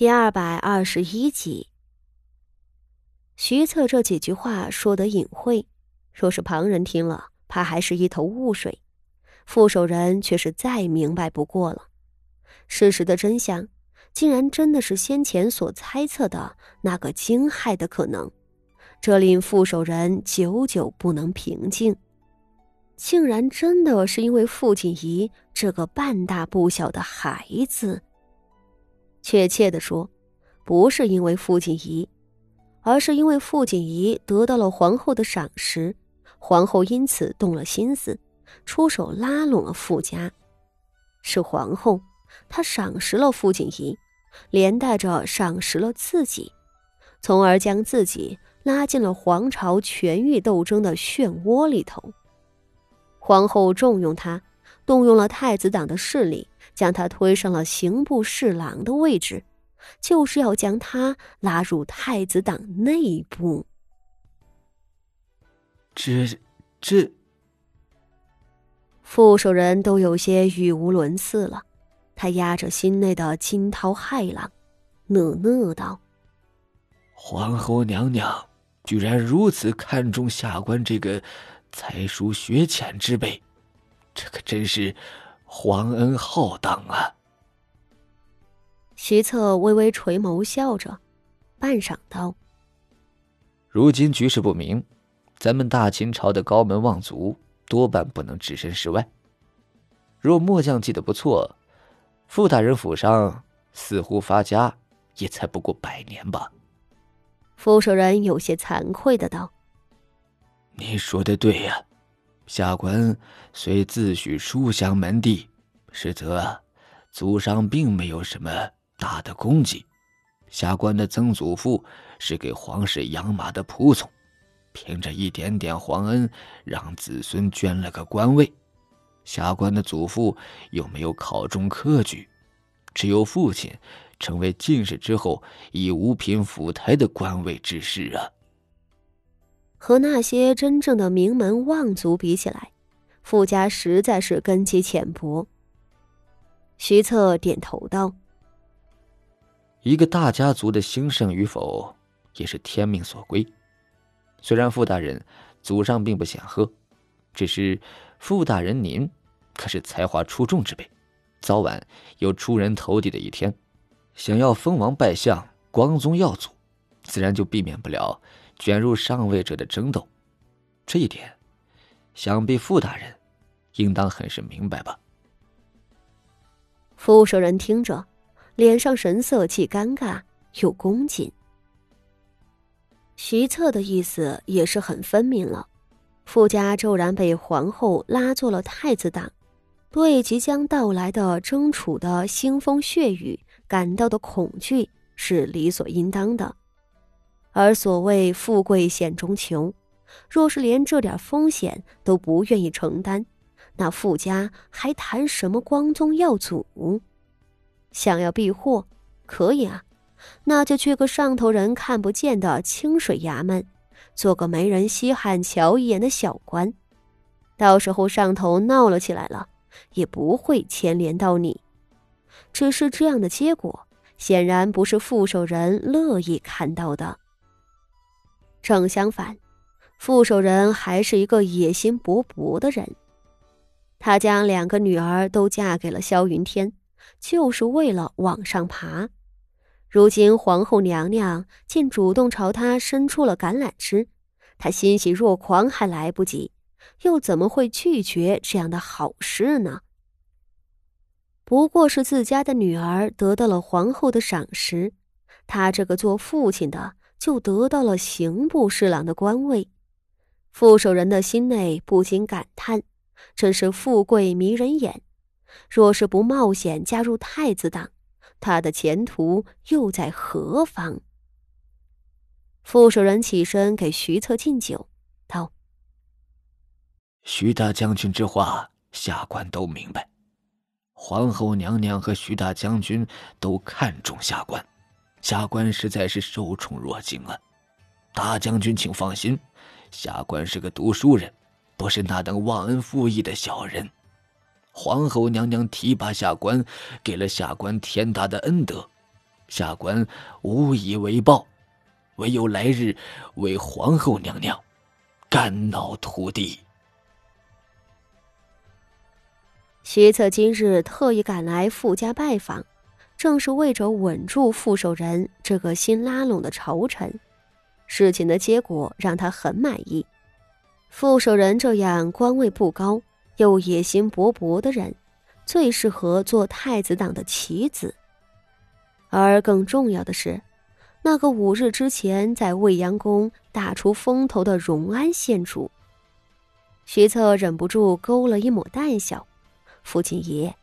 第二百二十一集，徐策这几句话说得隐晦，若是旁人听了，怕还是一头雾水。副手人却是再明白不过了。事实的真相，竟然真的是先前所猜测的那个惊骇的可能，这令副手人久久不能平静。竟然真的是因为傅锦仪这个半大不小的孩子。确切的说，不是因为傅锦仪，而是因为傅锦仪得到了皇后的赏识，皇后因此动了心思，出手拉拢了傅家。是皇后，她赏识了傅锦仪，连带着赏识了自己，从而将自己拉进了皇朝权欲斗争的漩涡里头。皇后重用他，动用了太子党的势力。将他推上了刑部侍郎的位置，就是要将他拉入太子党内部。这这，副手人都有些语无伦次了。他压着心内的惊涛骇浪，讷讷道：“皇后娘娘居然如此看重下官这个才疏学浅之辈，这可真是……”皇恩浩荡啊！徐策微微垂眸笑着，半晌道：“如今局势不明，咱们大秦朝的高门望族多半不能置身事外。若末将记得不错，傅大人府上似乎发家也才不过百年吧？”傅守仁有些惭愧的道：“你说的对呀。”下官虽自诩书香门第，实则祖上并没有什么大的功绩。下官的曾祖父是给皇室养马的仆从，凭着一点点皇恩，让子孙捐了个官位。下官的祖父又没有考中科举，只有父亲成为进士之后，以五品府台的官位致仕啊。和那些真正的名门望族比起来，傅家实在是根基浅薄。徐策点头道：“一个大家族的兴盛与否，也是天命所归。虽然傅大人祖上并不显赫，只是傅大人您可是才华出众之辈，早晚有出人头地的一天。想要封王拜相、光宗耀祖，自然就避免不了。”卷入上位者的争斗，这一点，想必傅大人应当很是明白吧？傅舍人听着，脸上神色既尴尬又恭敬。徐策的意思也是很分明了：傅家骤然被皇后拉做了太子党，对即将到来的争储的腥风血雨感到的恐惧是理所应当的。而所谓富贵险中求，若是连这点风险都不愿意承担，那傅家还谈什么光宗耀祖？想要避祸，可以啊，那就去个上头人看不见的清水衙门，做个没人稀罕瞧一眼的小官。到时候上头闹了起来了，也不会牵连到你。只是这样的结果，显然不是副手人乐意看到的。正相反，傅守仁还是一个野心勃勃的人。他将两个女儿都嫁给了萧云天，就是为了往上爬。如今皇后娘娘竟主动朝他伸出了橄榄枝，他欣喜若狂还来不及，又怎么会拒绝这样的好事呢？不过是自家的女儿得到了皇后的赏识，他这个做父亲的。就得到了刑部侍郎的官位，傅守仁的心内不禁感叹：真是富贵迷人眼。若是不冒险加入太子党，他的前途又在何方？傅守仁起身给徐策敬酒，道：“徐大将军之话，下官都明白。皇后娘娘和徐大将军都看重下官。”下官实在是受宠若惊啊！大将军，请放心，下官是个读书人，不是那等忘恩负义的小人。皇后娘娘提拔下官，给了下官天大的恩德，下官无以为报，唯有来日为皇后娘娘肝脑涂地。徐策今日特意赶来傅家拜访，正是为着稳住傅守仁这个新拉拢的朝臣。事情的结果让他很满意。傅守仁这样官位不高又野心勃勃的人，最适合做太子党的棋子。而更重要的是，那个五日之前在未央宫打出风头的荣安县主，徐策忍不住勾了一抹淡笑。父亲爷，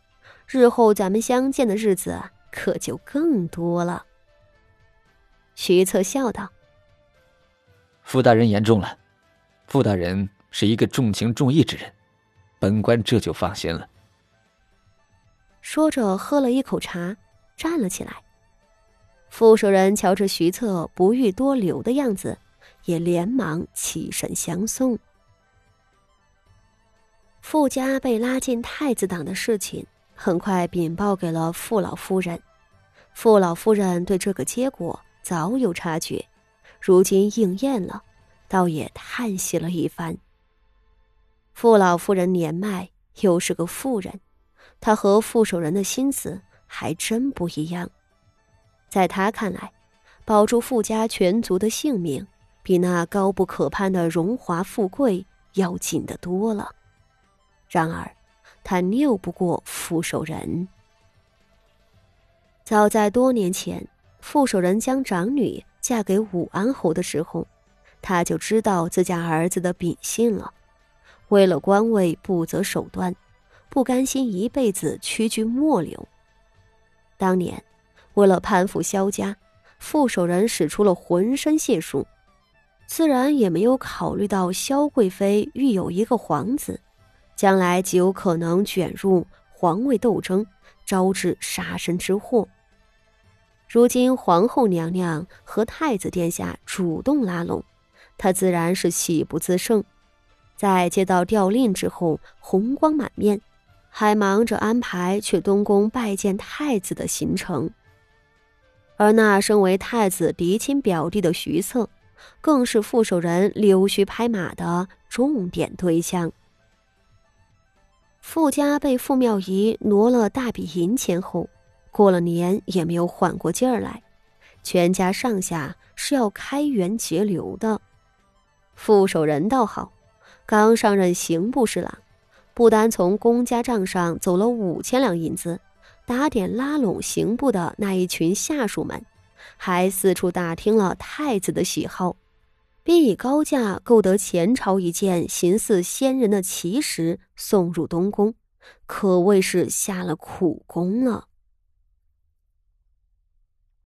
日后咱们相见的日子可就更多了。徐策笑道：“傅大人言重了，傅大人是一个重情重义之人，本官这就放心了。”说着，喝了一口茶，站了起来。傅守仁瞧着徐策不欲多留的样子，也连忙起身相送。傅家被拉进太子党的事情，很快禀报给了傅老夫人。傅老夫人对这个结果早有察觉，如今应验了，倒也叹息了一番。傅老夫人年迈，又是个妇人，她和傅守仁的心思还真不一样。在她看来，保住傅家全族的性命，比那高不可攀的荣华富贵要紧得多了。然而，他拗不过傅守仁。早在多年前，傅守仁将长女嫁给武安侯的时候，他就知道自家儿子的秉性了。为了官位，不择手段，不甘心一辈子屈居末流。当年，为了攀附萧家，傅守仁使出了浑身解数，自然也没有考虑到萧贵妃育有一个皇子。将来极有可能卷入皇位斗争，招致杀身之祸。如今皇后娘娘和太子殿下主动拉拢，他自然是喜不自胜。在接到调令之后，红光满面，还忙着安排去东宫拜见太子的行程。而那身为太子嫡亲表弟的徐策，更是傅守仁溜须拍马的重点对象。傅家被傅妙仪挪了大笔银钱后，过了年也没有缓过劲儿来，全家上下是要开源节流的。傅守仁倒好，刚上任刑部侍郎，不单从公家账上走了五千两银子，打点拉拢刑部的那一群下属们，还四处打听了太子的喜好。并以高价购得前朝一件形似仙人的奇石送入东宫，可谓是下了苦功了。